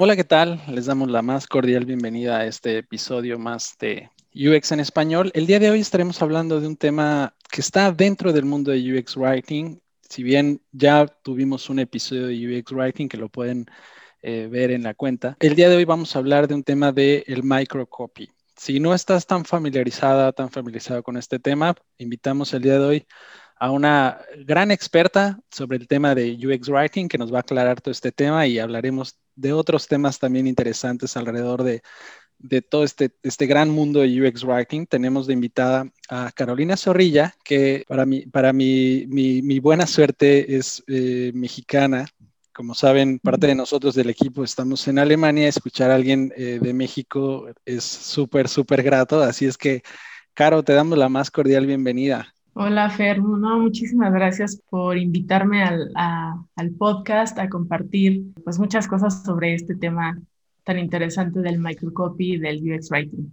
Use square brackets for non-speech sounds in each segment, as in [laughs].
Hola, ¿qué tal? Les damos la más cordial bienvenida a este episodio más de UX en español. El día de hoy estaremos hablando de un tema que está dentro del mundo de UX Writing. Si bien ya tuvimos un episodio de UX Writing que lo pueden eh, ver en la cuenta, el día de hoy vamos a hablar de un tema de el microcopy. Si no estás tan familiarizada, tan familiarizado con este tema, invitamos el día de hoy a una gran experta sobre el tema de UX Writing que nos va a aclarar todo este tema y hablaremos de otros temas también interesantes alrededor de, todo este, este gran mundo de UX Writing. Tenemos de invitada a Carolina Zorrilla, que para, mí, para mi, mi, buena suerte es eh, mexicana. Como saben, parte de nosotros del equipo estamos en Alemania. Escuchar a alguien eh, de México es súper, súper grato. Así es que, Caro, te damos la más cordial bienvenida. Hola Fer, muchísimas gracias por invitarme al, al, podcast a compartir pues muchas cosas sobre este tema tan interesante del microcopy y del UX Writing.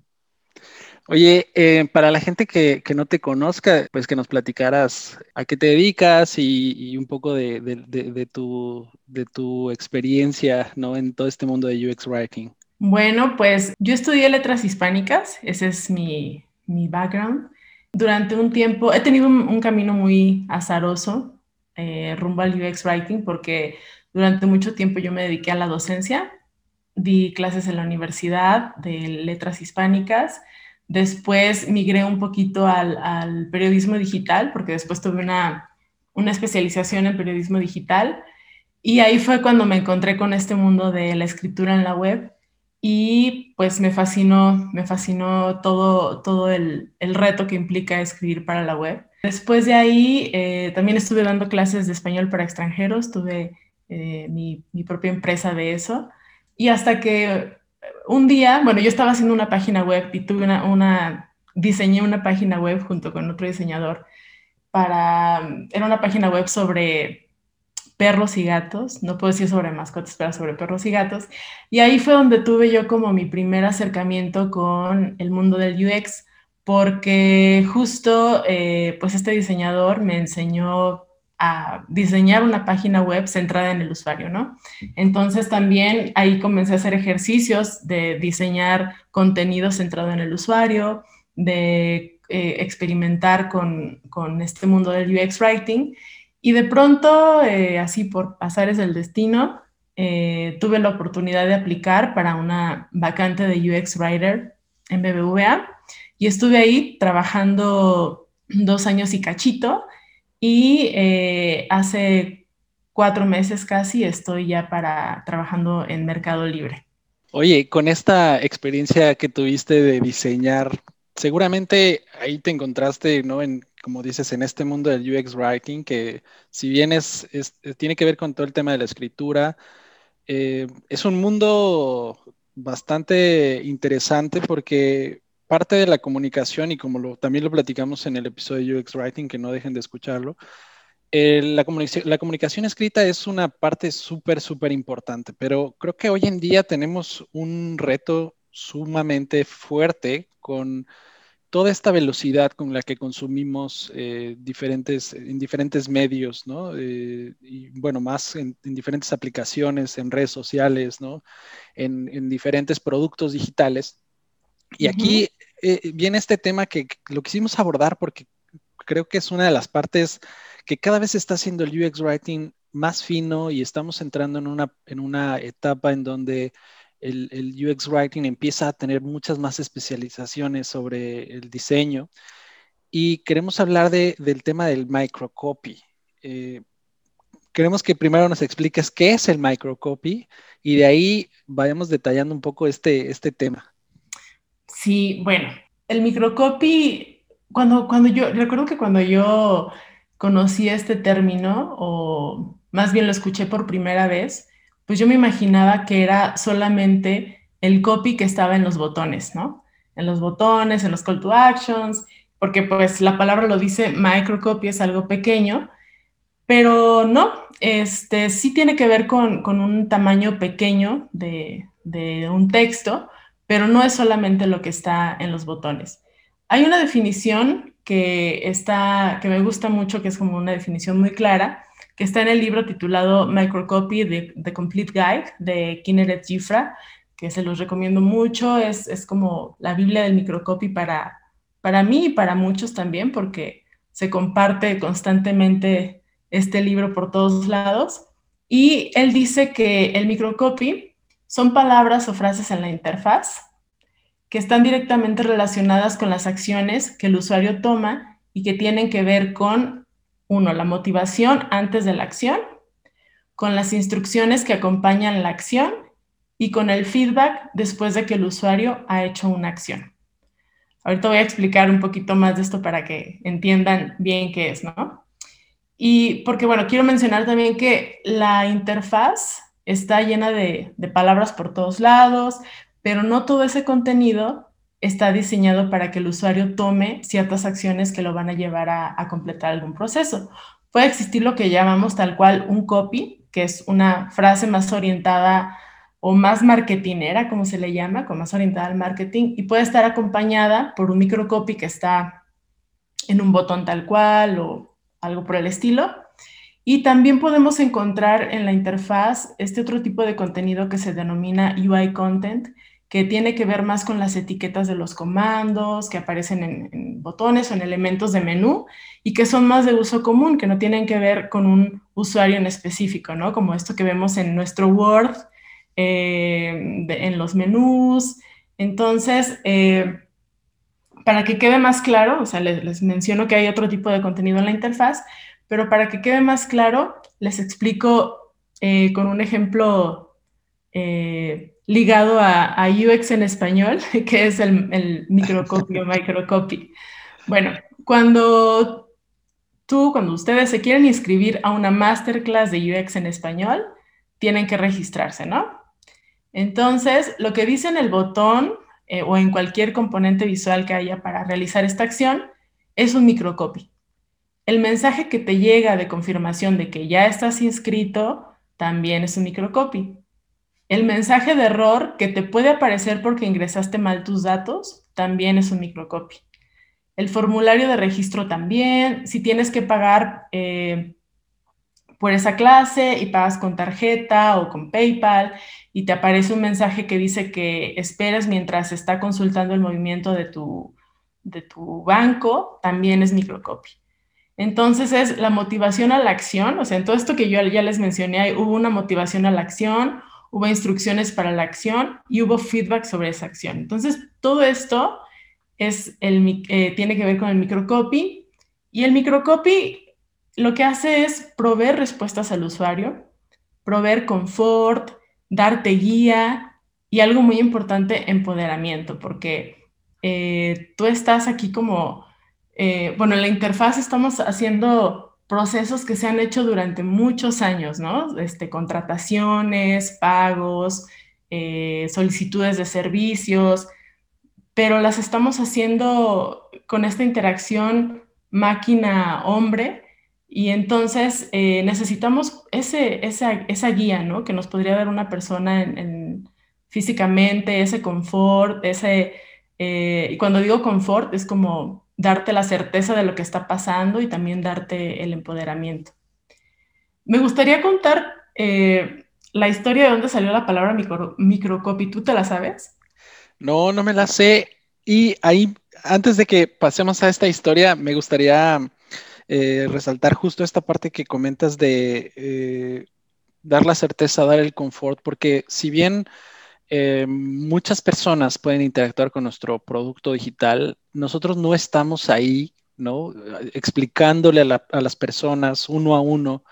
Oye, eh, para la gente que, que, no te conozca, pues que nos platicaras a qué te dedicas y, y un poco de, de, de, tu, de tu experiencia ¿no? en todo este mundo de UX Writing. Bueno, pues yo estudié letras hispánicas, ese es mi, mi background durante un tiempo he tenido un, camino muy azaroso eh, rumbo al UX Writing porque durante mucho tiempo yo me dediqué a la docencia, di clases en la universidad de letras hispánicas, después migré un poquito al, periodismo digital porque después tuve una, una especialización en periodismo digital y ahí fue cuando me encontré con este mundo de la escritura en la web y pues me fascinó, me fascinó todo, todo el, el reto que implica escribir para la web. Después de ahí eh, también estuve dando clases de español para extranjeros, tuve eh, mi, mi, propia empresa de eso y hasta que un día, bueno, yo estaba haciendo una página web y tuve una, una diseñé una página web junto con otro diseñador para, era una página web sobre perros y gatos, no puedo decir sobre mascotas, pero sobre perros y gatos. Y ahí fue donde tuve yo como mi primer acercamiento con el mundo del UX, porque justo eh, pues este diseñador me enseñó a diseñar una página web centrada en el usuario, ¿no? Entonces también ahí comencé a hacer ejercicios de diseñar contenido centrado en el usuario, de eh, experimentar con, con este mundo del UX Writing y de pronto, eh, así por pasares del destino, eh, tuve la oportunidad de aplicar para una vacante de UX Writer en BBVA y estuve ahí trabajando dos años y cachito y eh, hace cuatro meses casi estoy ya para trabajando en Mercado Libre. Oye, con esta experiencia que tuviste de diseñar, seguramente ahí te encontraste, ¿no? Como dices, en este mundo del UX Writing, que si bien es, tiene que ver con todo el tema de la escritura, eh, es un mundo bastante interesante porque parte de la comunicación, y como también lo platicamos en el episodio de UX Writing, que no dejen de escucharlo, eh, la, comunicación, la comunicación escrita es una parte súper, súper importante, pero creo que hoy en día tenemos un reto sumamente fuerte con toda esta velocidad con la que consumimos eh, diferentes, en diferentes medios, ¿no? Eh, y bueno, más en, diferentes aplicaciones, en redes sociales, ¿no? En, diferentes productos digitales. Y aquí eh, viene este tema que, lo quisimos abordar porque creo que es una de las partes que cada vez está haciendo el UX Writing más fino y estamos entrando en una, en una etapa en donde el, UX Writing empieza a tener muchas más especializaciones sobre el diseño y queremos hablar del tema del microcopy. Eh, queremos que primero nos expliques qué es el microcopy y de ahí vayamos detallando un poco este, este tema. Sí, bueno, el microcopy, cuando, cuando yo, recuerdo que cuando yo conocí este término, o más bien lo escuché por primera vez, pues yo me imaginaba que era solamente el copy que estaba en los botones, ¿no? En los botones, en los call to actions, porque pues la palabra lo dice, microcopy es algo pequeño, pero no, este sí tiene que ver con, un tamaño pequeño de, de un texto, pero no es solamente lo que está en los botones. Hay una definición que está, que me gusta mucho, que es como una definición muy clara, que está en el libro titulado Microcopy, The, Complete Guide, de Kinneret Gifra, que se los recomiendo mucho. Es, es como la Biblia del microcopy para, para mí y para muchos también, porque se comparte constantemente este libro por todos lados. Y él dice que el microcopy son palabras o frases en la interfaz que están directamente relacionadas con las acciones que el usuario toma y que tienen que ver con, uno, la motivación antes de la acción, con las instrucciones que acompañan la acción y con el feedback después de que el usuario ha hecho una acción. Ahorita voy a explicar un poquito más de esto para que entiendan bien qué es, ¿no? Y porque, bueno, quiero mencionar también que la interfaz está llena de, palabras por todos lados, pero no todo ese contenido está diseñado para que el usuario tome ciertas acciones que lo van a llevar a, completar algún proceso. Puede existir lo que llamamos tal cual un copy, que es una frase más orientada o más marketinera, como se le llama, con más orientada al marketing, y puede estar acompañada por un microcopy que está en un botón tal cual o algo por el estilo. Y también podemos encontrar en la interfaz este otro tipo de contenido que se denomina UI content, que tiene que ver más con las etiquetas de los comandos que aparecen en, botones o en elementos de menú y que son más de uso común, que no tienen que ver con un usuario en específico, ¿no? Como esto que vemos en nuestro Word, eh, en los menús. Entonces, eh, para que quede más claro, o sea, les, menciono que hay otro tipo de contenido en la interfaz, pero para que quede más claro, les explico eh, con un ejemplo ligado a, UX en español, [laughs] que es el, el [laughs] microcopy. Bueno, cuando tú, cuando ustedes se quieren inscribir a una masterclass de UX en español, tienen que registrarse, ¿no? Entonces, lo que dice en el botón eh, o en cualquier componente visual que haya para realizar esta acción es un microcopy. El mensaje que te llega de confirmación de que ya estás inscrito también es un microcopy. El mensaje de error que te puede aparecer porque ingresaste mal tus datos también es un microcopy. El formulario de registro también. Si tienes que pagar eh, por esa clase y pagas con tarjeta o con PayPal y te aparece un mensaje que dice que esperes mientras está consultando el movimiento de tu, de tu banco, también es microcopy. Entonces es la motivación a la acción, o sea, en todo esto que yo ya les mencioné, hubo una motivación a la acción, hubo instrucciones para la acción y hubo feedback sobre esa acción. Entonces, todo esto es el, eh, tiene que ver con el microcopy y el microcopy lo que hace es proveer respuestas al usuario, proveer confort, darte guía y algo muy importante, empoderamiento, porque eh, tú estás aquí como, eh, bueno, en la interfaz estamos haciendo procesos que se han hecho durante muchos años, ¿no? Este, contrataciones, pagos, eh, solicitudes de servicios, pero las estamos haciendo con esta interacción máquina-hombre y entonces eh, necesitamos ese, esa, esa, guía, ¿no? Que nos podría dar una persona en, físicamente, ese confort, ese... Eh, y cuando digo confort es como darte la certeza de lo que está pasando y también darte el empoderamiento. Me gustaría contar eh, la historia de dónde salió la palabra micro, microcopy. ¿Tú te la sabes? No, no me la sé. Y ahí, antes de que pasemos a esta historia, me gustaría eh, resaltar justo esta parte que comentas de eh, dar la certeza, dar el confort, porque si bien eh, muchas personas pueden interactuar con nuestro producto digital, nosotros no estamos ahí, ¿no? Explicándole a, las personas uno a uno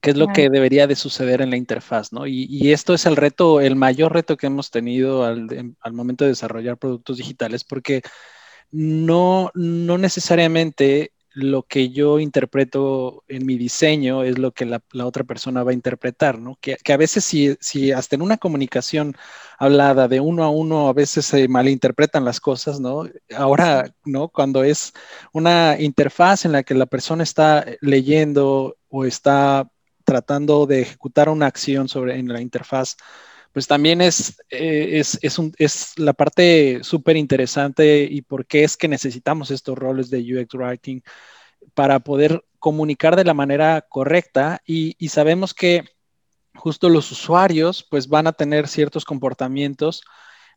qué es lo que debería de suceder en la interfaz, ¿no? Y, esto es el reto, el mayor reto que hemos tenido al, al momento de desarrollar productos digitales, porque no, no necesariamente lo que yo interpreto en mi diseño es lo que la, otra persona va a interpretar, ¿no? Que, a veces si, si, hasta en una comunicación hablada de uno a uno, a veces se malinterpretan las cosas, ¿no? Ahora, ¿no? Cuando es una interfaz en la que la persona está leyendo o está tratando de ejecutar una acción sobre en la interfaz, pues también es, eh, es, es, un, es la parte súper interesante y por qué es que necesitamos estos roles de UX Writing para poder comunicar de la manera correcta y, y sabemos que justo los usuarios pues van a tener ciertos comportamientos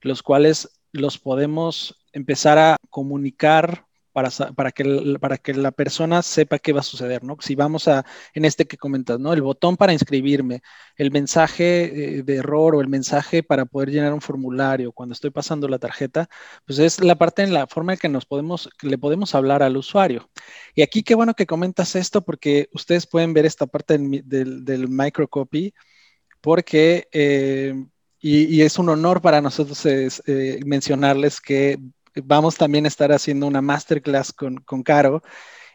los cuales los podemos empezar a comunicar para, para, que, para que la persona sepa qué va a suceder, ¿no? Si vamos a, en este que comentas, ¿no? El botón para inscribirme, el mensaje eh, de error o el mensaje para poder llenar un formulario cuando estoy pasando la tarjeta, pues es la parte en la forma en que nos podemos, le podemos hablar al usuario. Y aquí qué bueno que comentas esto porque ustedes pueden ver esta parte del, del, microcopy porque... Eh, y, es un honor para nosotros eh, mencionarles que vamos también a estar haciendo una masterclass con, con Caro.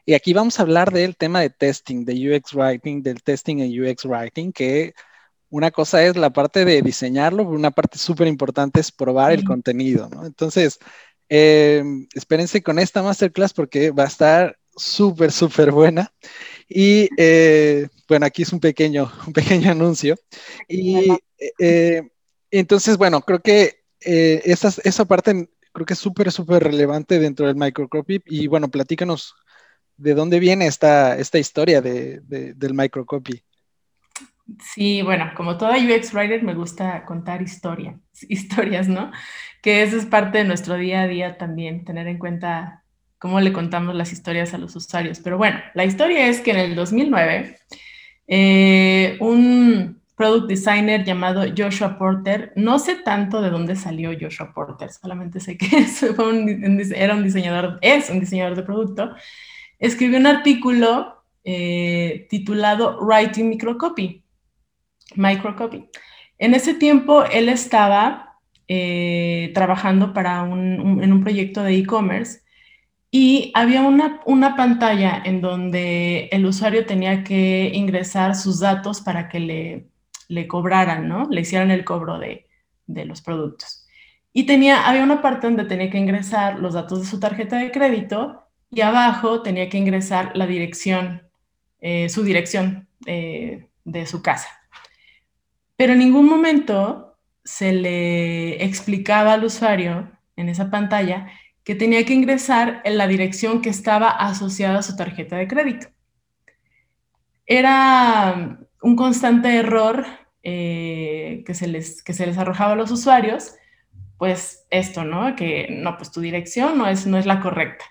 Y aquí vamos a hablar del tema de testing, de UX Writing, del testing en UX Writing, que una cosa es la parte de diseñarlo, pero una parte súper importante es probar el contenido, ¿no? Entonces, eh, espérense con esta masterclass porque va a estar súper, súper buena. Y eh, bueno, aquí es un pequeño, [laughs] un pequeño anuncio. Y eh, entonces, bueno, creo que esa, esa parte creo que es súper, súper relevante dentro del microcopy. Y bueno, platícanos de dónde viene esta, esta historia de, del microcopy. Sí, bueno, como toda UX Writer me gusta contar historias, [laughs] historias, ¿no? Que eso es parte de nuestro día a día también, tener en cuenta cómo le contamos las historias a los usuarios. Pero bueno, la historia es que en el 2009, eh, un, product designer llamado Joshua Porter. No sé tanto de dónde salió Joshua Porter, solamente sé que [laughs] era un diseñador, es un diseñador de producto. Escribió un artículo eh, titulado Writing Microcopy. Microcopy. En ese tiempo él estaba eh, trabajando para un, en un proyecto de e-commerce y había una, una, pantalla en donde el usuario tenía que ingresar sus datos para que le le cobraran, ¿no? Le hicieran el cobro de, los productos. Y tenía, había una parte donde tenía que ingresar los datos de su tarjeta de crédito y abajo tenía que ingresar la dirección, eh, su dirección eh, de su casa. Pero en ningún momento se le explicaba al usuario en esa pantalla que tenía que ingresar en la dirección que estaba asociada a su tarjeta de crédito. Era un constante error eh, que, se les, que se les arrojaba a los usuarios, pues esto, ¿no? Que no, pues tu dirección no es, no es la correcta.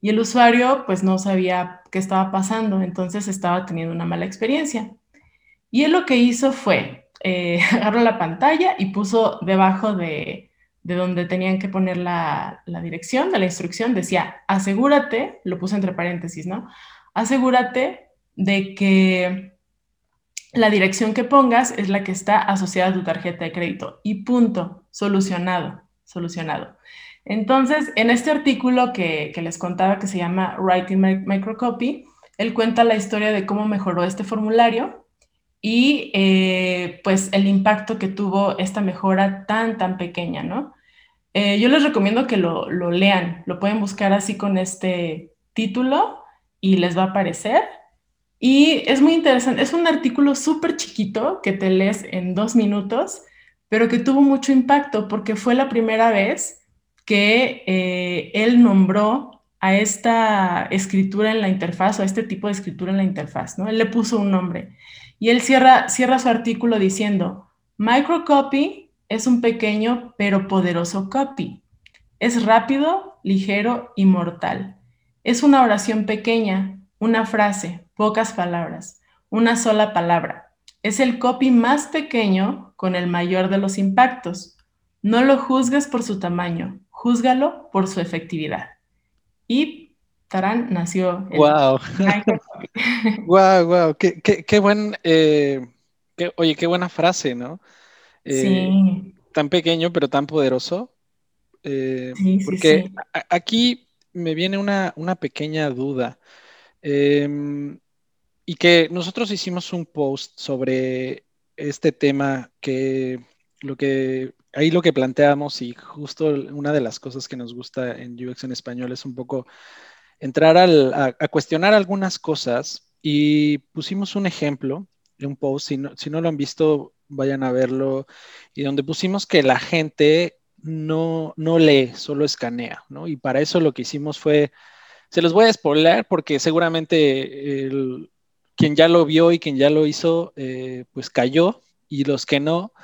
Y el usuario pues no sabía qué estaba pasando, entonces estaba teniendo una mala experiencia. Y él lo que hizo fue, eh, [laughs] agarró la pantalla y puso debajo de, de donde tenían que poner la, la, dirección de la instrucción, decía, asegúrate, lo puso entre paréntesis, ¿no? Asegúrate de que la dirección que pongas es la que está asociada a tu tarjeta de crédito y punto, solucionado, solucionado. Entonces, en este artículo que, les contaba que se llama Writing Microcopy, él cuenta la historia de cómo mejoró este formulario y eh, pues el impacto que tuvo esta mejora tan, tan pequeña, ¿no? Eh, yo les recomiendo que lo, lo lean, lo pueden buscar así con este título y les va a aparecer y es muy interesante, es un artículo súper chiquito que te lees en dos minutos, pero que tuvo mucho impacto porque fue la primera vez que eh, él nombró a esta escritura en la interfaz o a este tipo de escritura en la interfaz, ¿no? Él le puso un nombre. Y él cierra, cierra su artículo diciendo, microcopy es un pequeño pero poderoso copy. Es rápido, ligero y mortal. Es una oración pequeña, una frase, pocas palabras, una sola palabra. Es el copy más pequeño con el mayor de los impactos. No lo juzgues por su tamaño, júzgalo por su efectividad. Y Tarán nació. wow. wow, wow. Qué, buen, eh, oye, qué buena frase, ¿no? Eh, sí. Tan pequeño, pero tan poderoso. Eh, sí, porque sí, aquí me viene una, una pequeña duda. Eh, y que nosotros hicimos un post sobre este tema que lo que ahí lo que planteamos y justo una de las cosas que nos gusta en UX en español es un poco entrar a, cuestionar algunas cosas y pusimos un ejemplo de un post, si no, si no lo han visto, vayan a verlo, y donde pusimos que la gente no, no lee, solo escanea, ¿no? Y para eso lo que hicimos fue Se los voy a spoiler porque seguramente quien ya lo vio y quien ya lo hizo, eh, pues cayó y los que no,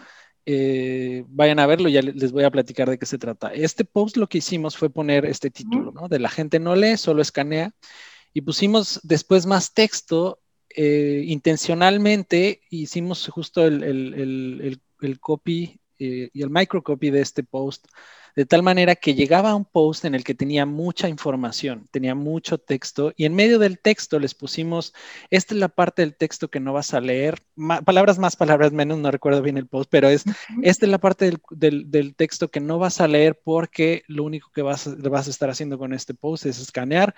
eh, vayan a verlo, ya les voy a platicar de qué se trata. Este post lo que hicimos fue poner este título, ¿no? De la gente no lee, solo escanea. Y pusimos después más texto. Eh, intencionalmente hicimos justo el, el copy y el microcopy de este post de tal manera que llegaba a un post en el que tenía mucha información, tenía mucho texto, y en medio del texto les pusimos, esta es la parte del texto que no vas a leer, palabras más, palabras menos, no recuerdo bien el post, pero es, esta es la parte del, texto que no vas a leer porque lo único que vas, vas a estar haciendo con este post es escanear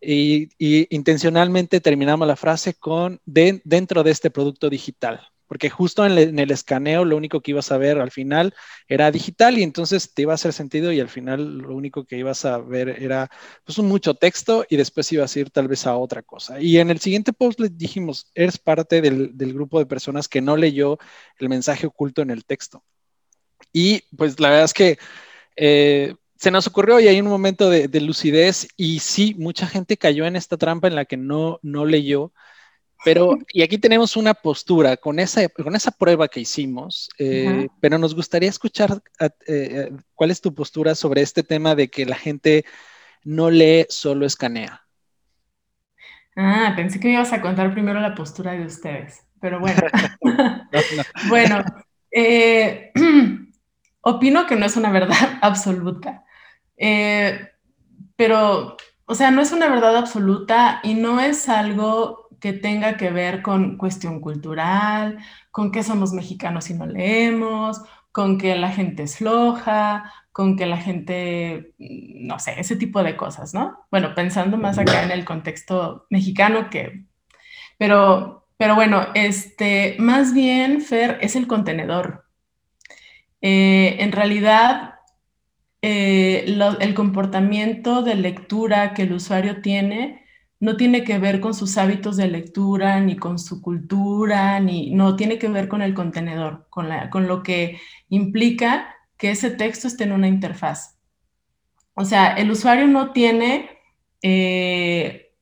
y, intencionalmente terminamos la frase con dentro de este producto digital porque justo en, el escaneo lo único que ibas a ver al final era digital y entonces te iba a hacer sentido y al final lo único que ibas a ver era pues un mucho texto y después ibas a ir tal vez a otra cosa. Y en el siguiente post le dijimos, eres parte del, grupo de personas que no leyó el mensaje oculto en el texto. Y pues la verdad es que... Eh, se nos ocurrió y hay un momento de, de, lucidez y sí, mucha gente cayó en esta trampa en la que no, no leyó pero, y aquí tenemos una postura con esa, con esa prueba que hicimos, eh, pero nos gustaría escuchar eh, eh, cuál es tu postura sobre este tema de que la gente no lee, solo escanea. Ah, pensé que me ibas a contar primero la postura de ustedes, pero bueno. [laughs] [laughs] bueno, [clears throat] opino que no es una verdad [laughs] absoluta, pero, o sea, no es una verdad absoluta y no es algo que tenga que ver con cuestión cultural, con que somos mexicanos y no leemos, con que la gente es floja, con que la gente, mm, no sé, ese tipo de cosas, ¿no? Bueno, pensando más acá en el contexto mexicano que, pero, pero bueno, este, más bien, Fer, es el contenedor. Eh, en realidad, eh, el comportamiento de lectura que el usuario tiene no tiene que ver con sus hábitos de lectura, ni con su cultura, ni no tiene que ver con el contenedor, con, la, con lo que implica que ese texto esté en una interfaz. O sea, el usuario no tiene eh,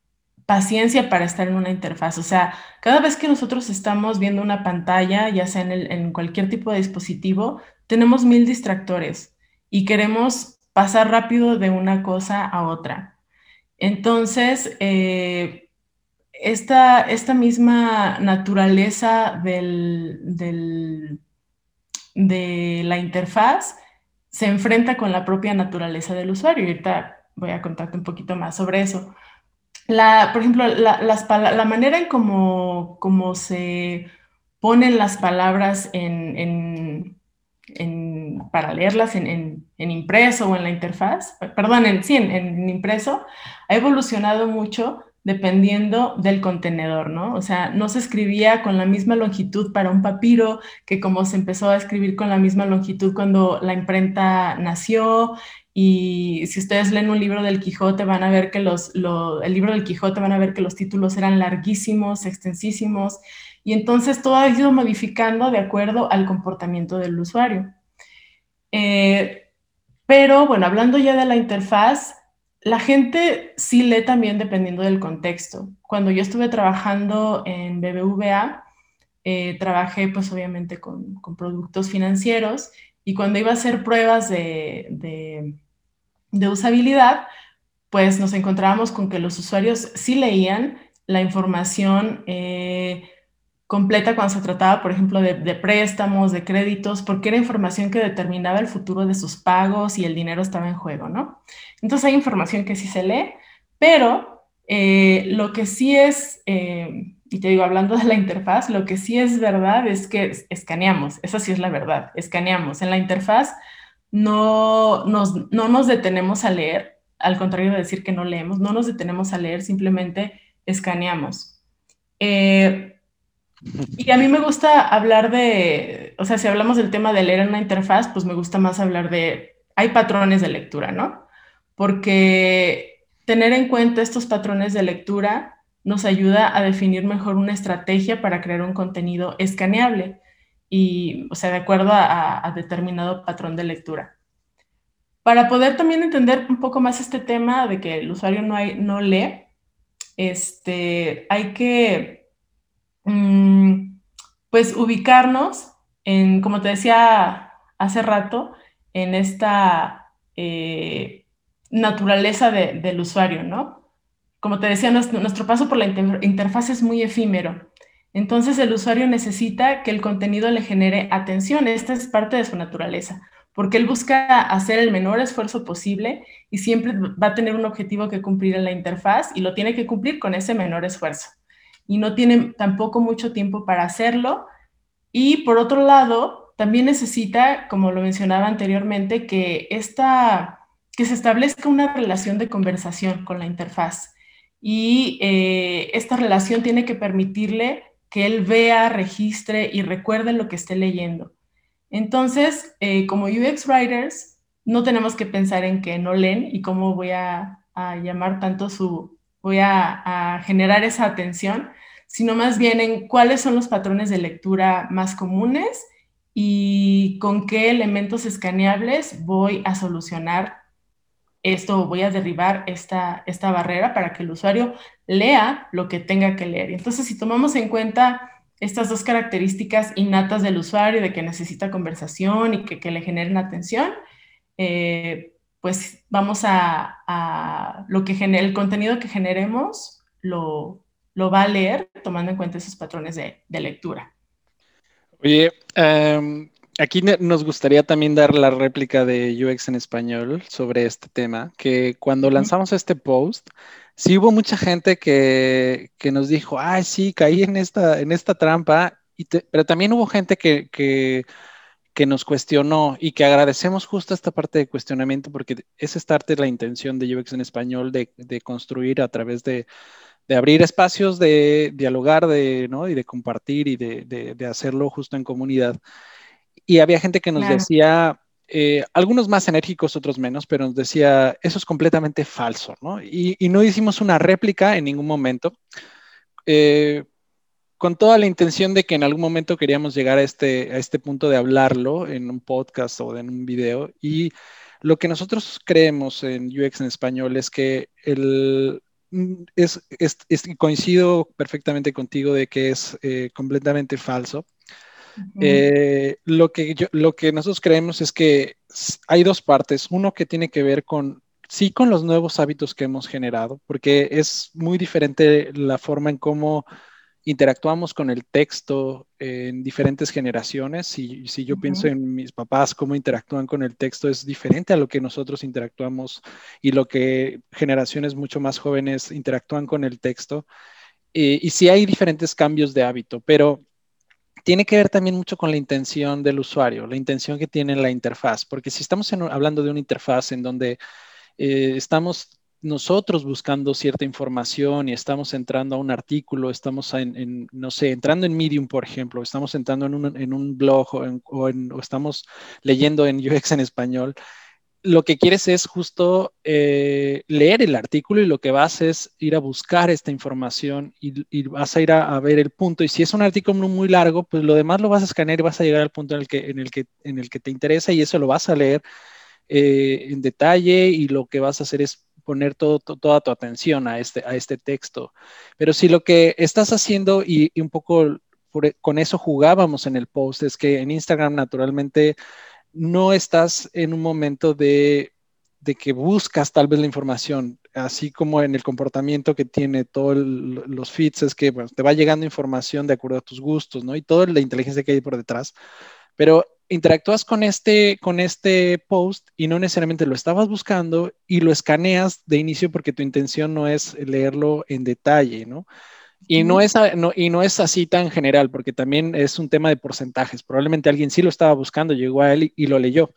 paciencia para estar en una interfaz. O sea, cada vez que nosotros estamos viendo una pantalla, ya sea en, en cualquier tipo de dispositivo, tenemos mil distractores y queremos pasar rápido de una cosa a otra. Entonces, eh, esta, misma naturaleza de la interfaz se enfrenta con la propia naturaleza del usuario. Ahorita voy a contarte un poquito más sobre eso. por ejemplo, la, manera en cómo, se ponen las palabras en para leerlas en, impreso o en la interfaz, perdón, en, sí, en, impreso, ha evolucionado mucho dependiendo del contenedor, ¿no? O sea, no se escribía con la misma longitud para un papiro que como se empezó a escribir con la misma longitud cuando la imprenta nació. Y si ustedes leen un libro del Quijote, van a ver que los, el libro del Quijote van a ver que los títulos eran larguísimos, extensísimos, y entonces todo ha ido modificando de acuerdo al comportamiento del usuario. Eh, pero bueno, hablando ya de la interfaz, la gente sí lee también dependiendo del contexto. Cuando yo estuve trabajando en BBVA, eh, trabajé pues obviamente con, productos financieros y cuando iba a hacer pruebas de, usabilidad, pues nos encontrábamos con que los usuarios sí leían la información eh, completa cuando se trataba, por ejemplo, de, préstamos, de créditos, porque era información que determinaba el futuro de sus pagos y el dinero estaba en juego, ¿no? Entonces hay información que sí se lee, pero eh, lo que sí es, eh, y te digo, hablando de la interfaz, lo que sí es verdad es que escaneamos, esa sí es la verdad, escaneamos. En la interfaz no nos, no nos detenemos a leer, al contrario de decir que no leemos, no nos detenemos a leer, simplemente escaneamos. Eh, y a mí me gusta hablar de, o sea, si hablamos del tema de leer en una interfaz, pues me gusta más hablar de, hay patrones de lectura, ¿no? Porque tener en cuenta estos patrones de lectura nos ayuda a definir mejor una estrategia para crear un contenido escaneable y, o sea, de acuerdo a, determinado patrón de lectura. para poder también entender un poco más este tema de que el usuario no, hay, no lee, este, hay que pues ubicarnos en, como te decía hace rato, en esta eh, naturaleza del usuario, ¿no? Como te decía, nuestro, paso por la interfaz es muy efímero. Entonces el usuario necesita que el contenido le genere atención. Esta es parte de su naturaleza, porque él busca hacer el menor esfuerzo posible y siempre va a tener un objetivo que cumplir en la interfaz y lo tiene que cumplir con ese menor esfuerzo. Y no tiene tampoco mucho tiempo para hacerlo. Y por otro lado, también necesita, como lo mencionaba anteriormente, que, esta, que se establezca una relación de conversación con la interfaz. Y eh, esta relación tiene que permitirle que él vea, registre y recuerde lo que esté leyendo. Entonces, eh, como UX Writers, no tenemos que pensar en que no leen y cómo voy a, llamar tanto su, voy a, generar esa atención, sino más bien en cuáles son los patrones de lectura más comunes y con qué elementos escaneables voy a solucionar esto, voy a derribar esta, esta barrera para que el usuario lea lo que tenga que leer. Entonces, si tomamos en cuenta estas dos características innatas del usuario, de que necesita conversación y que, le generen atención, eh, pues vamos a, lo que el contenido que generemos lo, lo, va a leer tomando en cuenta esos patrones de, lectura. Oye, em, aquí nos gustaría también dar la réplica de UX en español sobre este tema, que cuando lanzamos este post, sí hubo mucha gente que, nos dijo, ay, sí, caí en esta, en esta trampa, pero también hubo gente que, que, nos cuestionó y que agradecemos justo esta parte de cuestionamiento porque es estarte la intención de UX en español de, construir a través de, abrir espacios, de dialogar de, ¿no? y de compartir y de, hacerlo justo en comunidad. Y había gente que nos decía, eh, algunos más enérgicos, otros menos, pero nos decía, eso es completamente falso, ¿no? Y, no hicimos una réplica en ningún momento, eh, con toda la intención de que en algún momento queríamos llegar a este, a este punto de hablarlo en un podcast o en un video. Y lo que nosotros creemos en UX en español es que el, mm, es, coincido perfectamente contigo de que es eh, completamente falso. Eh, lo, que lo que nosotros creemos es que hay dos partes. Uno que tiene que ver con, sí, con los nuevos hábitos que hemos generado, porque es muy diferente la forma en cómo interactuamos con el texto en diferentes generaciones. Si, si yo pienso en mis papás, cómo interactúan con el texto es diferente a lo que nosotros interactuamos y lo que generaciones mucho más jóvenes interactúan con el texto. Eh, y sí hay diferentes cambios de hábito, pero tiene que ver también mucho con la intención del usuario, la intención que tiene la interfaz, porque si estamos hablando de una interfaz en donde eh, estamos nosotros buscando cierta información y estamos entrando a un artículo, estamos en, no sé, entrando en Medium, por ejemplo, estamos entrando en un, blog o, o, estamos leyendo en UX en español, lo que quieres es justo eh, leer el artículo y lo que vas es ir a buscar esta información y, vas a ir a, ver el punto. Y si es un artículo muy largo, pues lo demás lo vas a escanear y vas a llegar al punto en el que, en el que, en el que te interesa y eso lo vas a leer eh, en detalle y lo que vas a hacer es poner todo, toda tu atención a este, a este texto. Pero si lo que estás haciendo y, un poco con eso jugábamos en el post es que en Instagram naturalmente no estás en un momento de, que buscas tal vez la información, así como en el comportamiento que tiene todos los feeds, es que te va llegando información de acuerdo a tus gustos, ¿no? Y toda la inteligencia que hay por detrás. Pero interactúas con este, con este post y no necesariamente lo estabas buscando y lo escaneas de inicio porque tu intención no es leerlo en detalle, ¿no? Y no, es, y no es así tan general, porque también es un tema de porcentajes. Probablemente alguien sí lo estaba buscando, llegó a él y, lo leyó,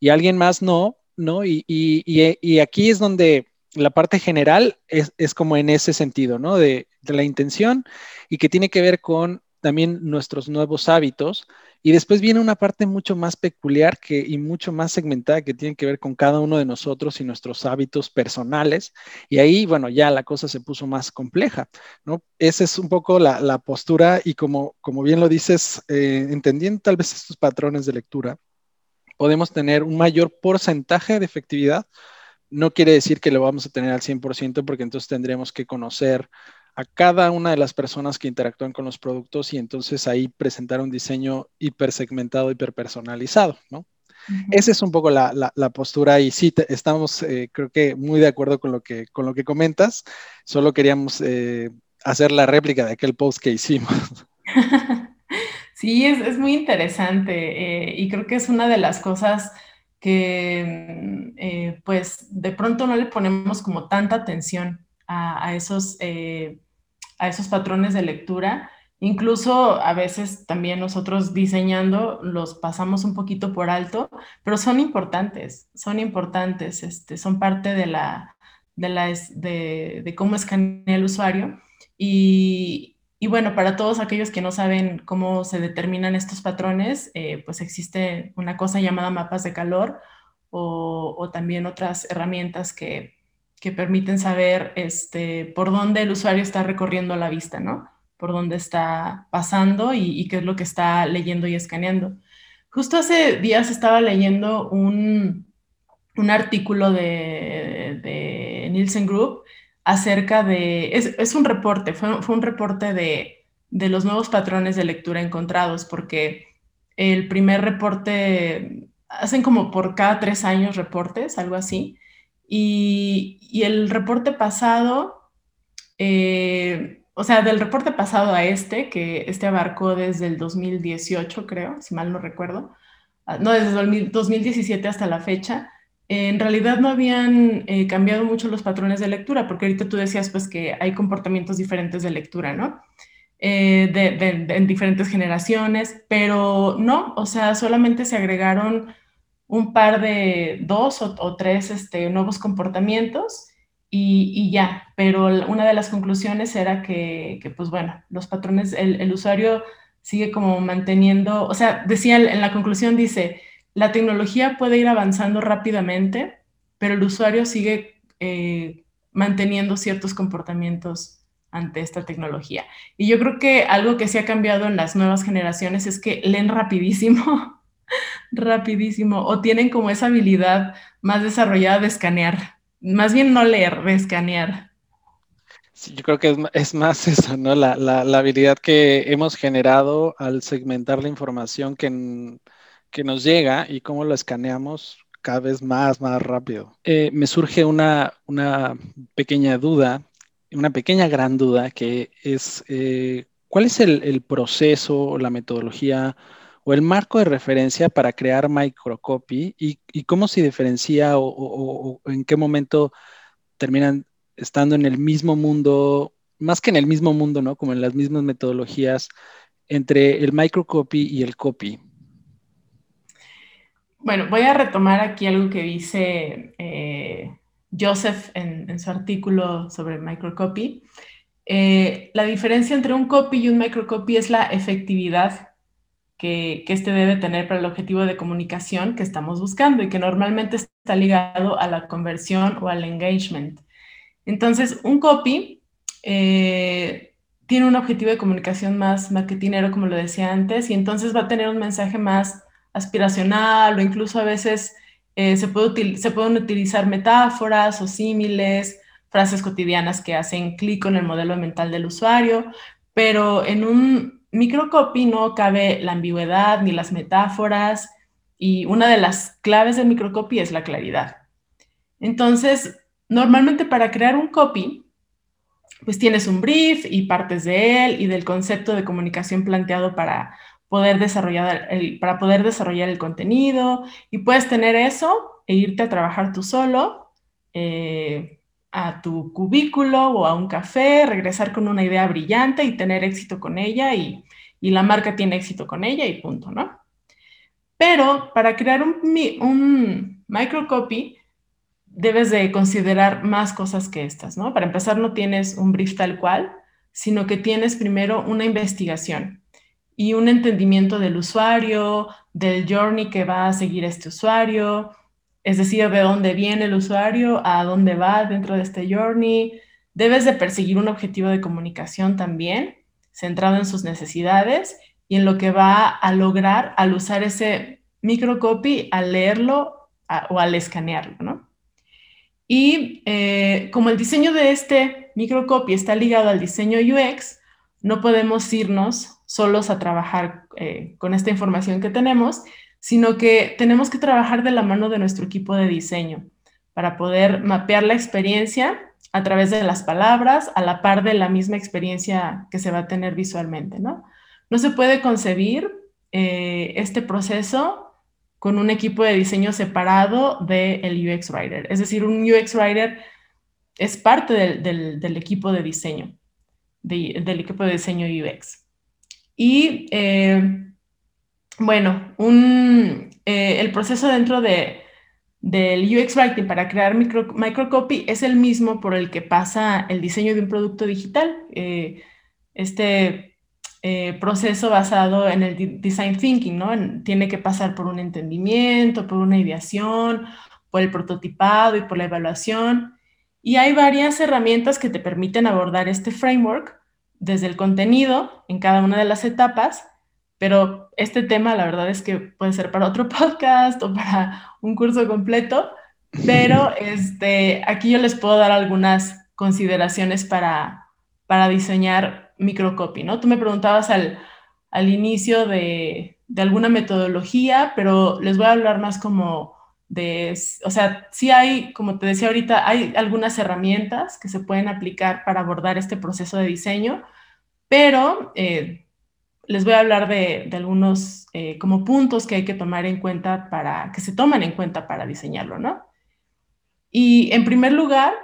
y alguien más no, ¿no? Y, y, aquí es donde la parte general es, es, como en ese sentido, ¿no? De, de la intención y que tiene que ver con también nuestros nuevos hábitos y después viene una parte mucho más peculiar que, y mucho más segmentada que tiene que ver con cada uno de nosotros y nuestros hábitos personales. Y ahí, bueno, ya la cosa se puso más compleja, ¿no? Esa es un poco la, postura y como, como bien lo dices, eh, entendiendo tal vez estos patrones de lectura, podemos tener un mayor porcentaje de efectividad. No quiere decir que lo vamos a tener al 100% porque entonces tendremos que conocer a cada una de las personas que interactúan con los productos y entonces ahí presentar un diseño hipersegmentado, hiperpersonalizado, ¿no? Esa es un poco la, postura y sí, estamos eh, creo que muy de acuerdo con lo que, con lo que comentas. Solo queríamos eh, hacer la réplica de aquel post que hicimos. [laughs] Sí, es, muy interesante eh, y creo que es una de las cosas que mm, pues de pronto no le ponemos como tanta atención a, esos, a esos patrones de lectura Incluso a veces también nosotros diseñando los pasamos un poquito por alto, pero son importantes, son importantes, este, son parte de, la, de, la, de, cómo escanea el usuario. Y, y, bueno, para todos aquellos que no saben cómo se determinan estos patrones, eh, pues existe una cosa llamada mapas de calor o también otras herramientas que, que permiten saber este, por dónde el usuario está recorriendo la vista, ¿no? por dónde está pasando y, qué es lo que está leyendo y escaneando. Justo hace días estaba leyendo un, un artículo de, de, Nielsen Group acerca de, es, un reporte, fue, fue un reporte de, de, los nuevos patrones de lectura encontrados, porque el primer reporte, hacen como por cada tres años reportes, algo así, y, y el reporte pasado eh, o sea, del reporte pasado a este, que este abarcó desde el 2018, creo, si mal no recuerdo, ah, no, desde el 2017 hasta la fecha, en realidad no habían eh, cambiado mucho los patrones de lectura, porque ahorita tú decías pues que hay comportamientos diferentes de lectura, ¿no? Eh, de, en diferentes generaciones, pero no, o sea, solamente se agregaron un par de dos o, tres este, nuevos comportamientos y, ya, pero una de las conclusiones era que, pues bueno, los patrones, el, usuario sigue como manteniendo, o sea, decía en la conclusión, dice, la tecnología puede ir avanzando rápidamente, pero el usuario sigue eh, manteniendo ciertos comportamientos ante esta tecnología. Y yo creo que algo que se ha cambiado en las nuevas generaciones es que leen rapidísimo, [laughs] rapidísimo, o tienen como esa habilidad más desarrollada de escanear más bien no leer, escanear. Sí, yo creo que es, más [laughs] eso, ¿no? La, habilidad que hemos generado al segmentar la información que, que nos llega y cómo lo escaneamos cada vez más, más rápido. Eh, me surge una, una, pequeña duda, una pequeña gran duda, que es, eh, ¿cuál es el, el proceso o la metodología o el marco de referencia para crear microcopy y, cómo se diferencia o, en qué momento terminan estando en el mismo mundo, más que en el mismo mundo, ¿no? Como en las mismas metodologías entre el microcopy y el copy. Bueno, voy a retomar aquí algo que dice eh, Joseph en, su artículo sobre microcopy. Eh, la diferencia entre un copy y un microcopy es la efectividad que, este debe tener para el objetivo de comunicación que estamos buscando y que normalmente está ligado a la conversión o al engagement. Entonces, un copy eh, tiene un objetivo de comunicación más marketingero, como lo decía antes, y entonces va a tener un mensaje más aspiracional o incluso a veces eh, se, se pueden utilizar metáforas o símiles, frases cotidianas que hacen clic con el modelo mental del usuario, pero en un microcopy no cabe la ambigüedad ni las metáforas y una de las claves del microcopy es la claridad. Entonces, normalmente para crear un copy, pues tienes un brief y partes de él y del concepto de comunicación planteado para poder desarrollar el, para poder desarrollar el contenido y puedes tener eso e irte a trabajar tú solo. Eh, a tu cubículo o a un café, regresar con una idea brillante y tener éxito con ella y, la marca tiene éxito con ella y punto, ¿no? Pero para crear un, un microcopy debes de considerar más cosas que estas, ¿no? Para empezar, no tienes un brief tal cual, sino que tienes primero una investigación y un entendimiento del usuario, del journey que va a seguir este usuario, es decir, de dónde viene el usuario, a dónde va dentro de este journey. Debes de perseguir un objetivo de comunicación también, centrado en sus necesidades y en lo que va a lograr al usar ese microcopy al leerlo o al escanearlo, ¿no? Y eh, como el diseño de este microcopy está ligado al diseño UX, no podemos irnos solos a trabajar eh, con esta información que tenemos, sino que tenemos que trabajar de la mano de nuestro equipo de diseño para poder mapear la experiencia a través de las palabras, a la par de la misma experiencia que se va a tener visualmente, ¿no? No se puede concebir eh, este proceso con un equipo de diseño separado del UX Writer. Es decir, un UX Writer es parte del, equipo de diseño, del equipo de diseño UX. Y eh, bueno, eh, el proceso dentro de, del UX Writing para crear micro, microcopy es el mismo por el que pasa el diseño de un producto digital. Eh, este eh, proceso basado en el design thinking, ¿no? tiene que pasar por un entendimiento, por una ideación, por el prototipado y por la evaluación. Y hay varias herramientas que te permiten abordar este framework desde el contenido en cada una de las etapas pero este tema, la verdad es que puede ser para otro [laughs] podcast o para un curso completo, pero [laughs] este, aquí yo les puedo dar algunas consideraciones para, para diseñar microcopy, ¿no? Tú me preguntabas al, al inicio de, de, alguna metodología, pero les voy a hablar más como de, o sea, sí hay, como te decía ahorita, hay algunas herramientas que se pueden aplicar para abordar este proceso de diseño, pero eh, les voy a hablar de, algunos eh, como puntos que hay que tomar en cuenta para, que se toman en cuenta para diseñarlo, ¿no? Y en primer lugar,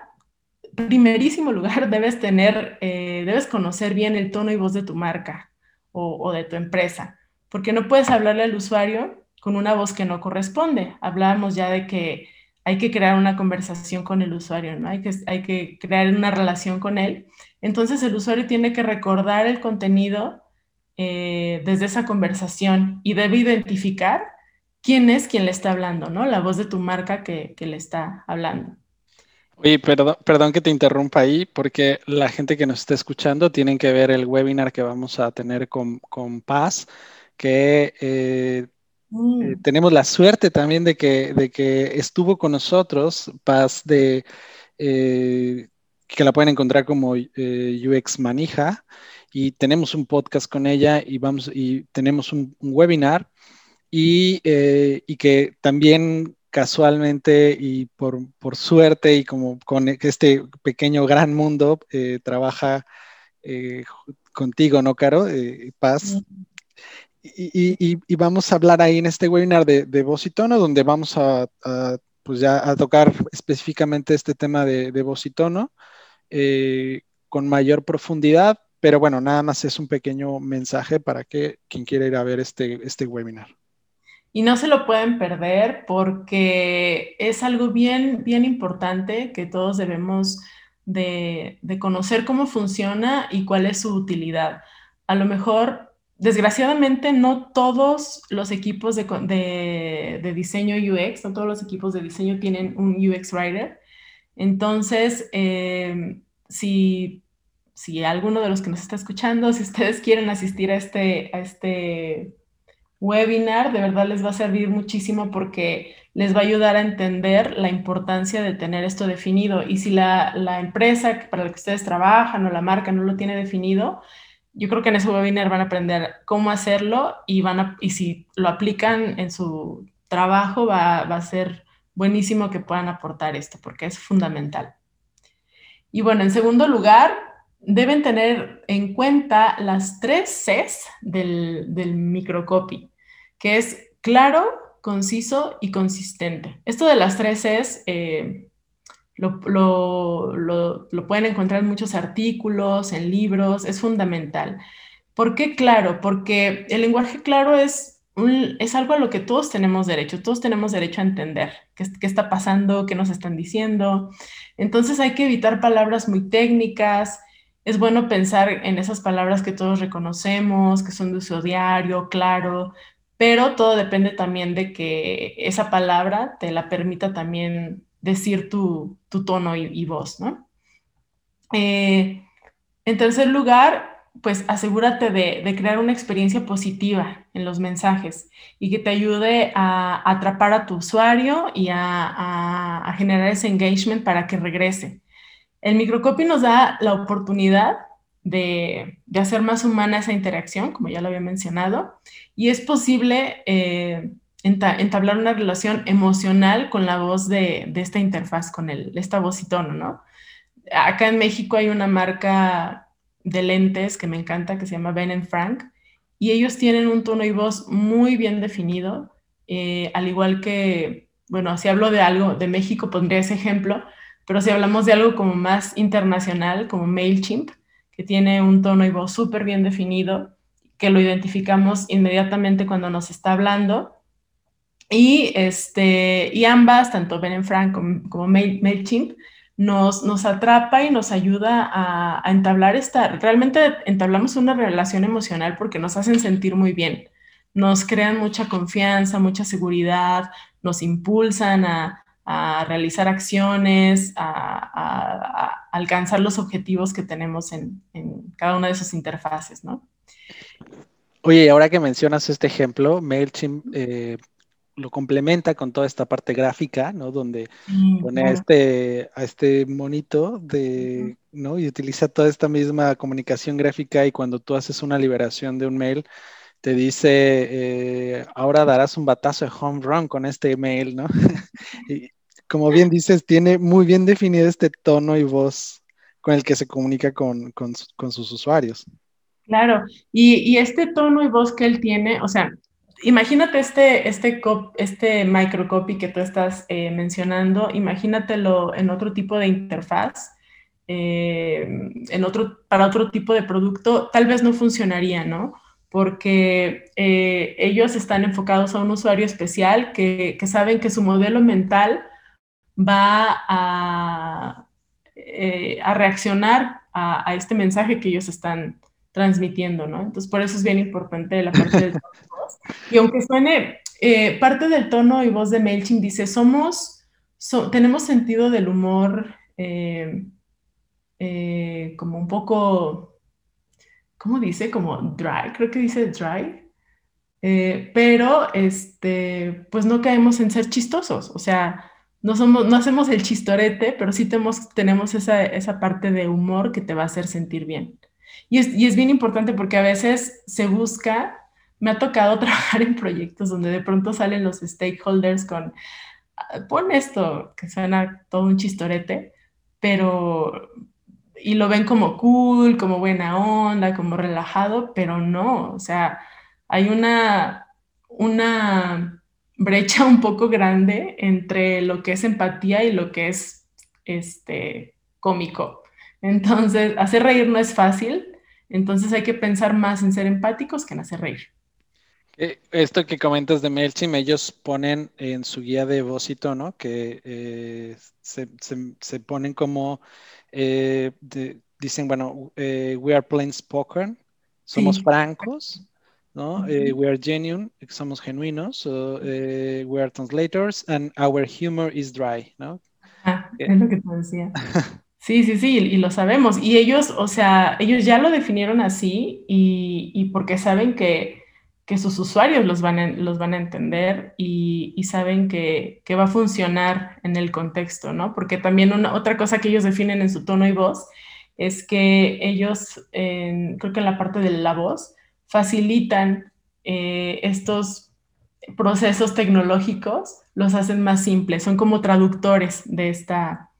primerísimo lugar, [laughs] debes tener, eh, debes conocer bien el tono y voz de tu marca o, de tu empresa, porque no puedes hablarle al usuario con una voz que no corresponde. Hablábamos ya de que hay que crear una conversación con el usuario, ¿no? Hay que, hay que crear una relación con él. Entonces el usuario tiene que recordar el contenido eh, desde esa conversación y debe identificar quién es quien le está hablando, ¿no? La voz de tu marca que, le está hablando. Oye, perdón, perdón que te interrumpa ahí, porque la gente que nos está escuchando tienen que ver el webinar que vamos a tener con, Paz, que eh, mm. eh, tenemos la suerte también de que, de que estuvo con nosotros, Paz de que la pueden encontrar como UX Manija y tenemos un podcast con ella y, vamos, y tenemos un, webinar y, eh, y, que también casualmente y por, por, suerte y como con este pequeño gran mundo eh, trabaja eh, contigo, ¿no, Caro? Paz. Y, y, y, vamos a hablar ahí en este webinar de, de voz y tono, donde vamos a, pues ya a tocar específicamente este tema de, de voz y tono con mayor profundidad, pero bueno, nada más es un pequeño mensaje para que quien quiera ir a ver este, este webinar. Y no se lo pueden perder porque es algo bien, bien importante que todos debemos de, conocer cómo funciona y cuál es su utilidad. A lo mejor, desgraciadamente, no todos los equipos de, diseño UX, no todos los equipos de diseño tienen un UX Writer. Entonces, eh, si si alguno de los que nos está escuchando, si ustedes quieren asistir a este, a este webinar, de verdad les va a servir muchísimo porque les va a ayudar a entender la importancia de tener esto definido. Y si la, la empresa para la que ustedes trabajan o la marca no lo tiene definido, yo creo que en ese webinar van a aprender cómo hacerlo y, van a, y si lo aplican en su trabajo va, va a ser buenísimo que puedan aportar esto porque es fundamental. Y bueno, en segundo lugar, deben tener en cuenta las tres Cs del, del microcopy, que es claro, conciso y consistente. Esto de las tres Cs eh, lo, pueden encontrar en muchos artículos, en libros, es fundamental. ¿Por qué claro? Porque el lenguaje claro es, es algo a lo que todos tenemos derecho, todos tenemos derecho a entender qué, qué está pasando, qué nos están diciendo. Entonces hay que evitar palabras muy técnicas, es bueno pensar en esas palabras que todos reconocemos, que son de uso diario, claro, pero todo depende también de que esa palabra te la permita también decir tu, tono y, voz, ¿no? Eh, en tercer lugar, pues asegúrate de, crear una experiencia positiva en los mensajes y que te ayude a, atrapar a tu usuario y a, generar ese engagement para que regrese. El microcopy nos da la oportunidad de, hacer más humana esa interacción, como ya lo había mencionado, y es posible eh, entablar una relación emocional con la voz de, esta interfaz, con el, esta voz y tono, ¿no? Acá en México hay una marca de lentes que me encanta, que se llama Ben Frank, y ellos tienen un tono y voz muy bien definido, eh, al igual que, bueno, si hablo de algo de México, pondría ese ejemplo, pero si hablamos de algo como más internacional, como MailChimp, que tiene un tono y voz súper bien definido, que lo identificamos inmediatamente cuando nos está hablando. Y, este, y ambas, tanto Ben Frank como, como MailChimp, nos, atrapa y nos ayuda a, entablar esta, realmente entablamos una relación emocional porque nos hacen sentir muy bien, nos crean mucha confianza, mucha seguridad, nos impulsan a, realizar acciones, a, alcanzar los objetivos que tenemos en, cada una de sus interfaces, ¿no? Oye, ahora que mencionas este ejemplo, MailChimp eh, lo complementa con toda esta parte gráfica, ¿no? Donde mm, pone a, este, a este monito de, ¿no? Y utiliza toda esta misma comunicación gráfica y cuando tú haces una liberación de un mail, te dice, eh, ahora darás un batazo de home run con este mail, ¿no? [laughs] y como bien dices, tiene muy bien definido este tono y voz con el que se comunica con, con, sus usuarios. Claro, y, este tono y voz que él tiene, o sea, imagínate este, este, este microcopy que tú estás eh, mencionando, imagínatelo en otro tipo de interfaz, eh, en otro, para otro tipo de producto, tal vez no funcionaría, ¿no? Porque eh, ellos están enfocados a un usuario especial que, saben que su modelo mental va a, a reaccionar a, a, este mensaje que ellos están transmitiendo, ¿no? Entonces, por eso es bien importante la parte del y aunque suene, eh, parte del tono y voz de MailChimp dice, somos, tenemos sentido del humor eh, eh, como un poco, ¿cómo dice? Como dry, creo que dice dry. pero este, pues no caemos en ser chistosos, o sea, no, somos, no hacemos el chistorete, pero sí tenemos, tenemos esa, esa parte de humor que te va a hacer sentir bien. Y es, y es bien importante porque a veces se busca me ha tocado [laughs] trabajar en proyectos donde de pronto salen los stakeholders con, ah, pon esto, que suena todo un chistorete, pero, y lo ven como cool, como buena onda, como relajado, pero no, o sea, hay una, una brecha un poco grande entre lo que es empatía y lo que es este cómico. Entonces, hacer reír no es fácil, entonces hay que pensar más en ser empáticos que en hacer reír. Eh, esto que comentas de MailChimp, ellos ponen en su guía de voz y tono que eh, se, ponen como, eh, dicen, bueno, we are plain spoken, somos francos, ¿no? we are genuine, somos genuinos, we are translators, and our humor is dry, ¿no? Ah, es lo que te decía. [laughs] Sí, sí, sí, y lo sabemos. Y ellos, o sea, ellos ya lo definieron así y porque saben que que sus usuarios los van a, los van a entender y, saben que, va a funcionar en el contexto, ¿no? Porque también una, otra cosa que ellos definen en su tono y voz es que ellos, creo que en la parte de la voz, facilitan eh, estos procesos tecnológicos, los hacen más simples, son como traductores de, esta,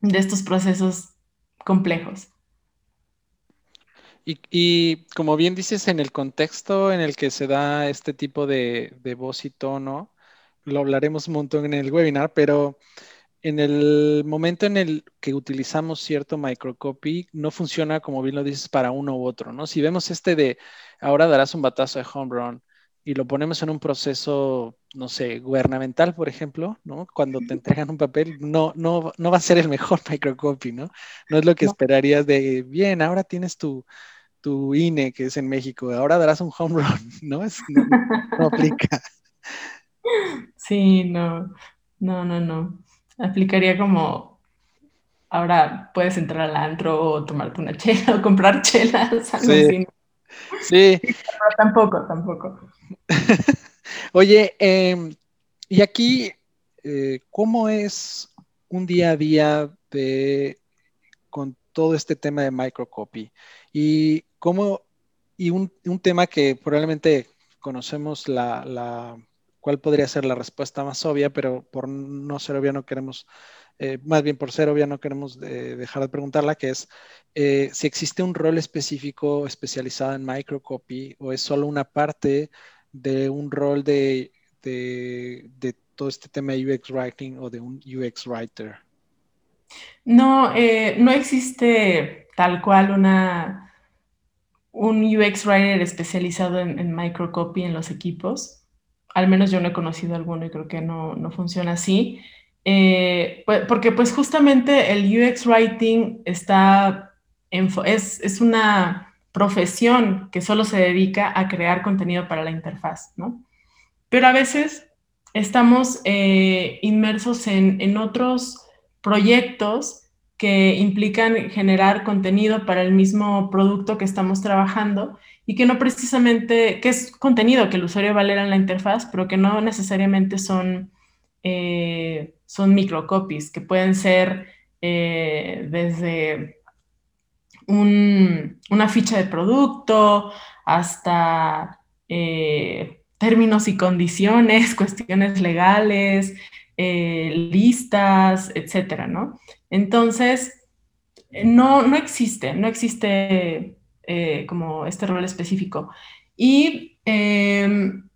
de estos procesos complejos. Y, como bien dices, en el contexto en el que se da este tipo de, voz y tono, lo hablaremos un montón en el webinar, pero en el momento en el que utilizamos cierto microcopy, no funciona como bien lo dices para uno u otro, ¿no? Si vemos este de ahora darás un batazo de home run y lo ponemos en un proceso, no sé, gubernamental, por ejemplo, ¿no? Cuando te entregan un papel, no, no, no va a ser el mejor [laughs] microcopy, ¿no? No es lo que esperarías de, bien, ahora tienes tu, tu INE, que es en México, ahora darás un home run, [laughs] ¿no? Es, no, aplica. [laughs] Sí, no, no, no, no. Aplicaría como ahora puedes entrar al antro o tomarte una chela o comprar chelas. [laughs] sí. sí. tampoco, tampoco. [laughs] Oye, em, y aquí, eh, ¿cómo es un día a día de con todo este tema de microcopy? Y cómo, y un, tema que probablemente conocemos la, la, cuál podría ser la respuesta más obvia, pero por no ser obvia no queremos eh, más bien por ser obvia, no queremos dejar de preguntarla, que es eh, si existe un rol específico especializado en microcopy o es solo una parte de un rol de, de, todo este tema de UX Writing o de un UX Writer. No, eh, no existe tal cual una, un UX Writer especializado en, en microcopy en los equipos. Al menos yo no he conocido alguno y creo que no, no funciona así. Eh, pues, porque pues justamente el UX Writing está es, es, una profesión que solo se dedica a crear contenido para la interfaz, ¿no? Pero a veces estamos eh, inmersos en, en otros proyectos que implican generar contenido para el mismo producto que estamos trabajando y que no precisamente, que es contenido que el usuario va a leer en la interfaz, pero que no necesariamente son eh, son microcopies que pueden ser eh, desde una ficha de producto hasta eh, términos y condiciones, [laughs] cuestiones legales, listas, etcétera, ¿no? Entonces, no, no existe, no existe como este rol específico. Y, em,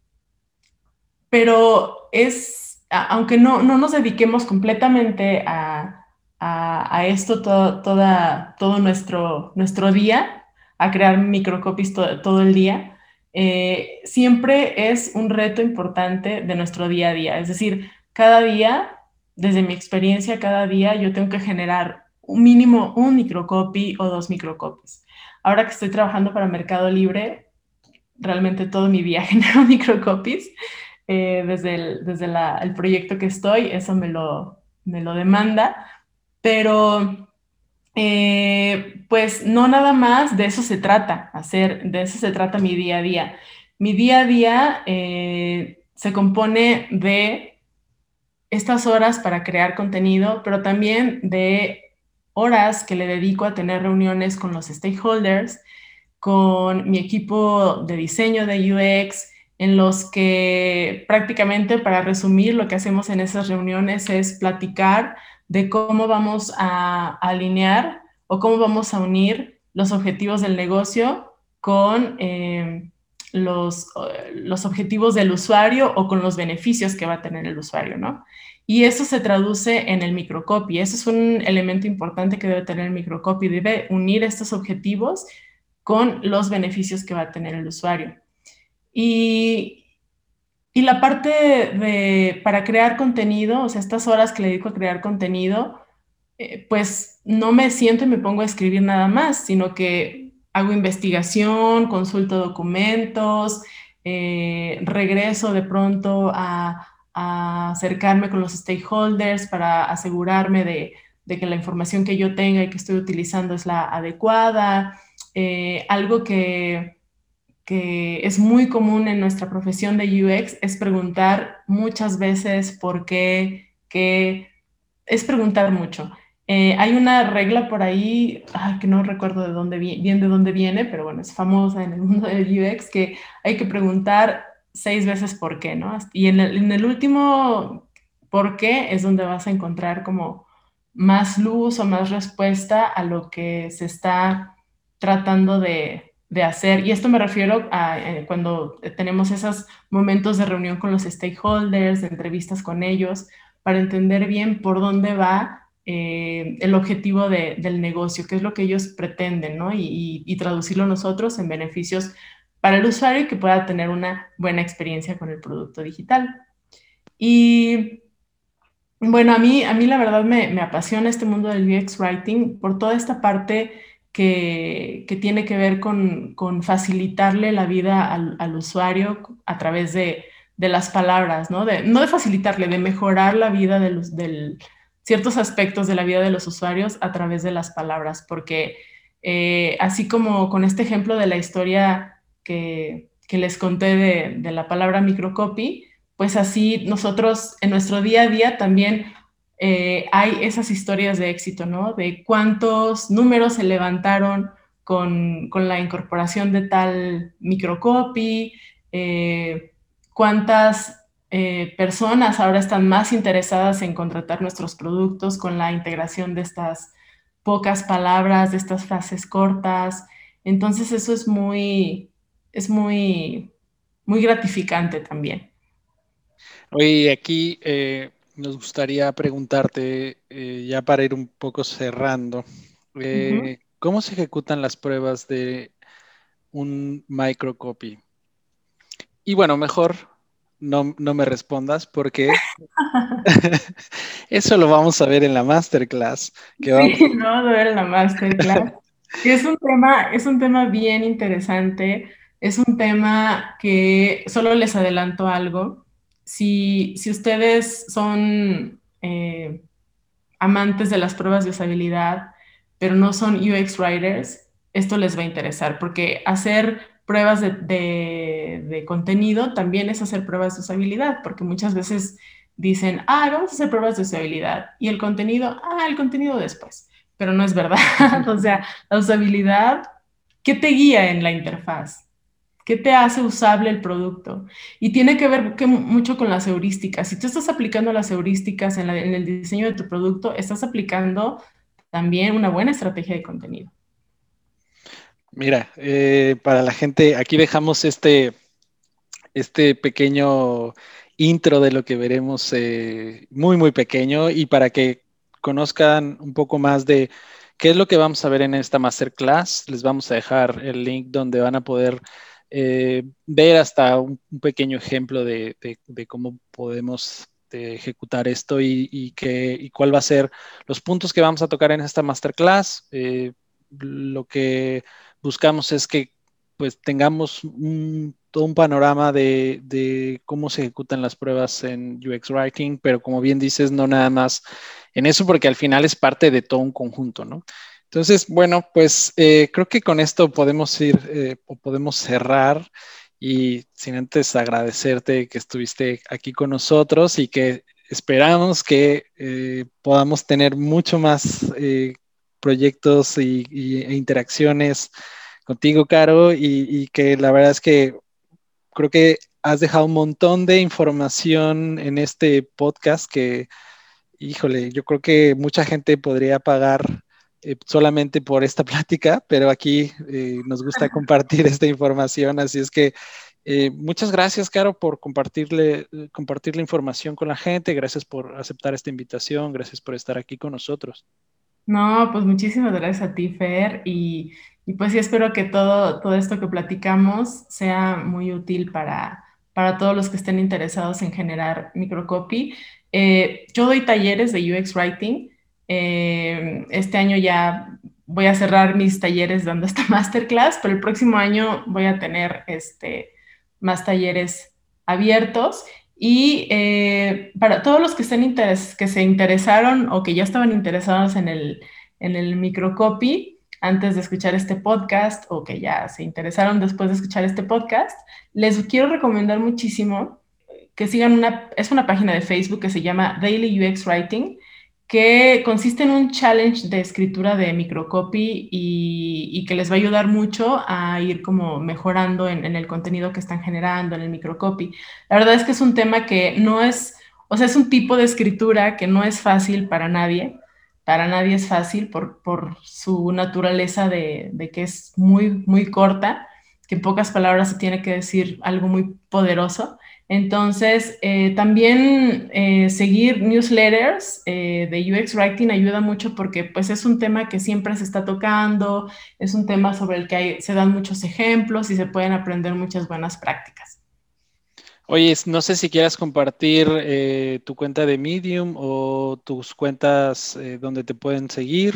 pero es aunque no, no, nos dediquemos completamente a, a, esto todo, toda, todo nuestro, nuestro día, a crear microcopies todo el día, eh, siempre es un reto importante de nuestro día a día. Es decir, cada día, desde mi experiencia, cada día yo tengo que generar un mínimo un microcopy o dos microcopies. Ahora que estoy trabajando para Mercado Libre, realmente todo mi día genero [laughs] microcopies. Eh, desde, el, desde el proyecto que estoy, eso me lo, me lo demanda, pero eh, pues no nada más de eso se trata, hacer, de eso se trata mi día a día. Mi día a día eh, se compone de estas horas para crear contenido, pero también de horas que le dedico a tener reuniones con los stakeholders, con mi equipo de diseño de UX, en los que prácticamente, para resumir, lo que hacemos en esas reuniones es platicar de cómo vamos a, alinear o cómo vamos a unir los objetivos del negocio con eh, los, los objetivos del usuario o con los beneficios que va a tener el usuario, ¿no? Y eso se traduce en el microcopy. Eso es un elemento importante que debe tener el microcopy. Debe unir estos objetivos con los beneficios que va a tener el usuario. Y, y la parte de, para crear contenido, o sea, estas horas que le dedico a crear contenido, eh, pues no me siento y me pongo a escribir nada más, sino que hago investigación, consulto documentos, eh, regreso de pronto a, acercarme con los stakeholders para asegurarme de, que la información que yo tenga y que estoy utilizando es la adecuada. Eh, algo que, es muy común en nuestra profesión de UX es preguntar muchas veces por qué, que es preguntar mucho. Eh, hay una regla por ahí, que no recuerdo de dónde bien de dónde viene, pero bueno, es famosa en el mundo del UX, que hay que preguntar seis veces por qué, ¿no? Y en el, último por qué es donde vas a encontrar como más luz o más respuesta a lo que se está tratando de, hacer. Y esto me refiero a eh, cuando tenemos esos momentos de reunión con los stakeholders, de entrevistas con ellos, para entender bien por dónde va eh, el objetivo del negocio, qué es lo que ellos pretenden, ¿no? Y, traducirlo nosotros en beneficios para el usuario y que pueda tener una buena experiencia con el producto digital. Y bueno, a mí, a mí la verdad me, me apasiona este mundo del UX Writing por toda esta parte que, tiene que ver con, facilitarle la vida al, usuario a través de, las palabras, ¿no? De, no de facilitarle, de mejorar la vida del, ciertos aspectos de la vida de los usuarios a través de las palabras, porque eh, así como con este ejemplo de la historia que, les conté de, la palabra microcopy, pues así nosotros en nuestro día a día también eh, hay esas historias de éxito, ¿no? De cuántos números se levantaron con, la incorporación de tal microcopy, eh, cuántas personas ahora están más interesadas en contratar nuestros productos con la integración de estas pocas palabras, de estas frases cortas. Entonces eso es muy, es muy, muy gratificante también. Oye, aquí eh, nos gustaría preguntarte, eh, ya para ir un poco cerrando, eh, ¿cómo se ejecutan las pruebas de un microcopy? Y bueno, mejor no, no me respondas porque [laughs] [laughs] eso lo vamos a ver en la masterclass. Que vamos... Sí, a ver en la masterclass. [laughs] es un tema, es un tema bien interesante. Es un tema que solo les adelanto algo. Si, si ustedes son eh, amantes de las pruebas de usabilidad, pero no son UX writers, esto les va a interesar porque hacer pruebas de, contenido también es hacer pruebas de usabilidad, porque muchas veces dicen, ah, vamos a hacer pruebas de usabilidad y el contenido, ah, el contenido después, pero no es verdad. [laughs] o sea, la usabilidad, ¿qué te guía en la interfaz? ¿Qué te hace usable el producto? Y tiene que ver mucho con las heurísticas. Si tú estás aplicando las heurísticas en, el diseño de tu producto, estás aplicando también una buena estrategia de contenido. Mira, eh, para la gente, aquí dejamos este, este pequeño intro de lo que veremos, eh, muy, muy pequeño, y para que conozcan un poco más de qué es lo que vamos a ver en esta masterclass, les vamos a dejar el link donde van a poder eh, ver hasta un, pequeño ejemplo de, cómo podemos ejecutar esto y, y, y cuál va a ser los puntos que vamos a tocar en esta masterclass. lo que buscamos es que pues tengamos todo un panorama de, cómo se ejecutan las pruebas en UX Writing, pero como bien dices, no nada más en eso, porque al final es parte de todo un conjunto, ¿no? Entonces, bueno, pues eh, creo que con esto podemos ir eh, o podemos cerrar y sin antes agradecerte que estuviste aquí con nosotros y que esperamos que eh, podamos tener mucho más proyectos y, e interacciones contigo, Caro, y, que la verdad es que creo que has dejado un montón de información en este podcast que, híjole, yo creo que mucha gente podría pagar eh, solamente por esta [laughs] plática, pero aquí eh, nos gusta [laughs] compartir esta información, así es que eh, muchas gracias, Caro, por compartirle, compartir la información con la gente, gracias por aceptar esta invitación, gracias por estar aquí con nosotros. No, pues muchísimas gracias a ti, Fer, y, pues sí espero que todo, todo esto que platicamos sea muy útil para, para todos los que estén interesados en generar microcopy. Yo doy talleres de UX Writing. Eh, este año ya voy a cerrar mis talleres dando esta [laughs] masterclass, pero el próximo año voy a tener este, más talleres abiertos. Y eh, para todos los que, se interesaron o que ya estaban interesados en el, en microcopy antes de escuchar este podcast o que ya se interesaron después de escuchar este podcast, les quiero recomendar muchísimo que sigan una, es una página de Facebook que se llama Daily UX Writing que consiste en un challenge de escritura de microcopy y, que les va a ayudar mucho a ir como mejorando en, el contenido que están generando, en el microcopy. La verdad es que es un tema que no es, o sea, es un tipo de escritura que no es fácil para nadie. Para nadie es fácil por, por su naturaleza de, de que es muy, muy corta, que en pocas palabras se tiene que decir algo muy poderoso. Entonces, eh, también eh, seguir newsletters eh, de UX Writing ayuda mucho porque pues es un tema que siempre se está tocando, es un tema sobre el que se dan muchos ejemplos y se pueden aprender muchas buenas prácticas. Oye, no sé si quieras compartir tu cuenta de Medium o tus cuentas donde te pueden seguir.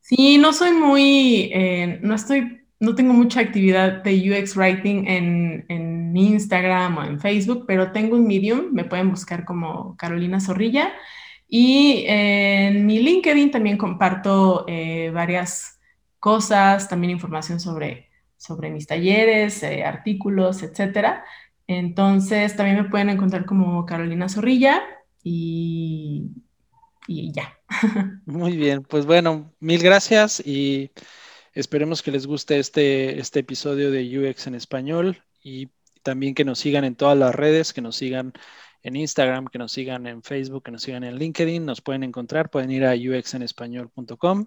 Sí, no soy muy, no estoy no tengo mucha actividad de UX Writing en, en, Instagram o en Facebook, pero tengo un Medium, me pueden buscar como Carolina Zorrilla. Y en mi LinkedIn también comparto eh, varias cosas, también información sobre, sobre mis talleres, eh, artículos, etcétera. Entonces también me pueden encontrar como Carolina Zorrilla y, y ya. [laughs] Muy bien, pues bueno, mil gracias y esperemos que les guste este, este episodio de UX en español y también que nos sigan en todas las redes, que nos sigan en Instagram, que nos sigan en Facebook, que nos sigan en LinkedIn, nos pueden encontrar, pueden ir a uxenespañol.com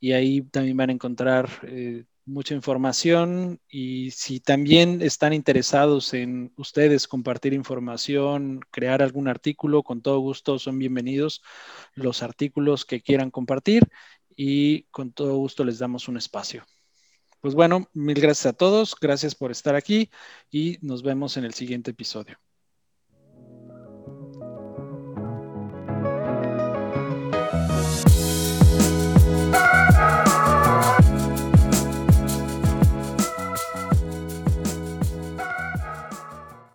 y ahí también van a encontrar eh, mucha información y si también están interesados en ustedes compartir información, crear algún artículo, con todo gusto son bienvenidos los artículos que quieran compartir y con todo gusto les damos un espacio. Pues bueno, mil gracias a todos, gracias por estar aquí y nos vemos en el siguiente episodio.